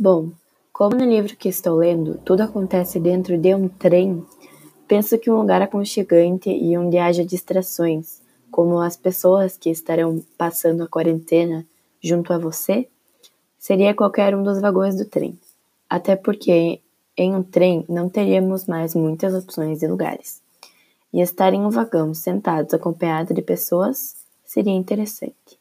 Bom, como no livro que estou lendo tudo acontece dentro de um trem, penso que um lugar aconchegante e onde haja distrações, como as pessoas que estarão passando a quarentena junto a você, seria qualquer um dos vagões do trem. Até porque em um trem não teríamos mais muitas opções de lugares. E estar em um vagão sentados acompanhado de pessoas seria interessante.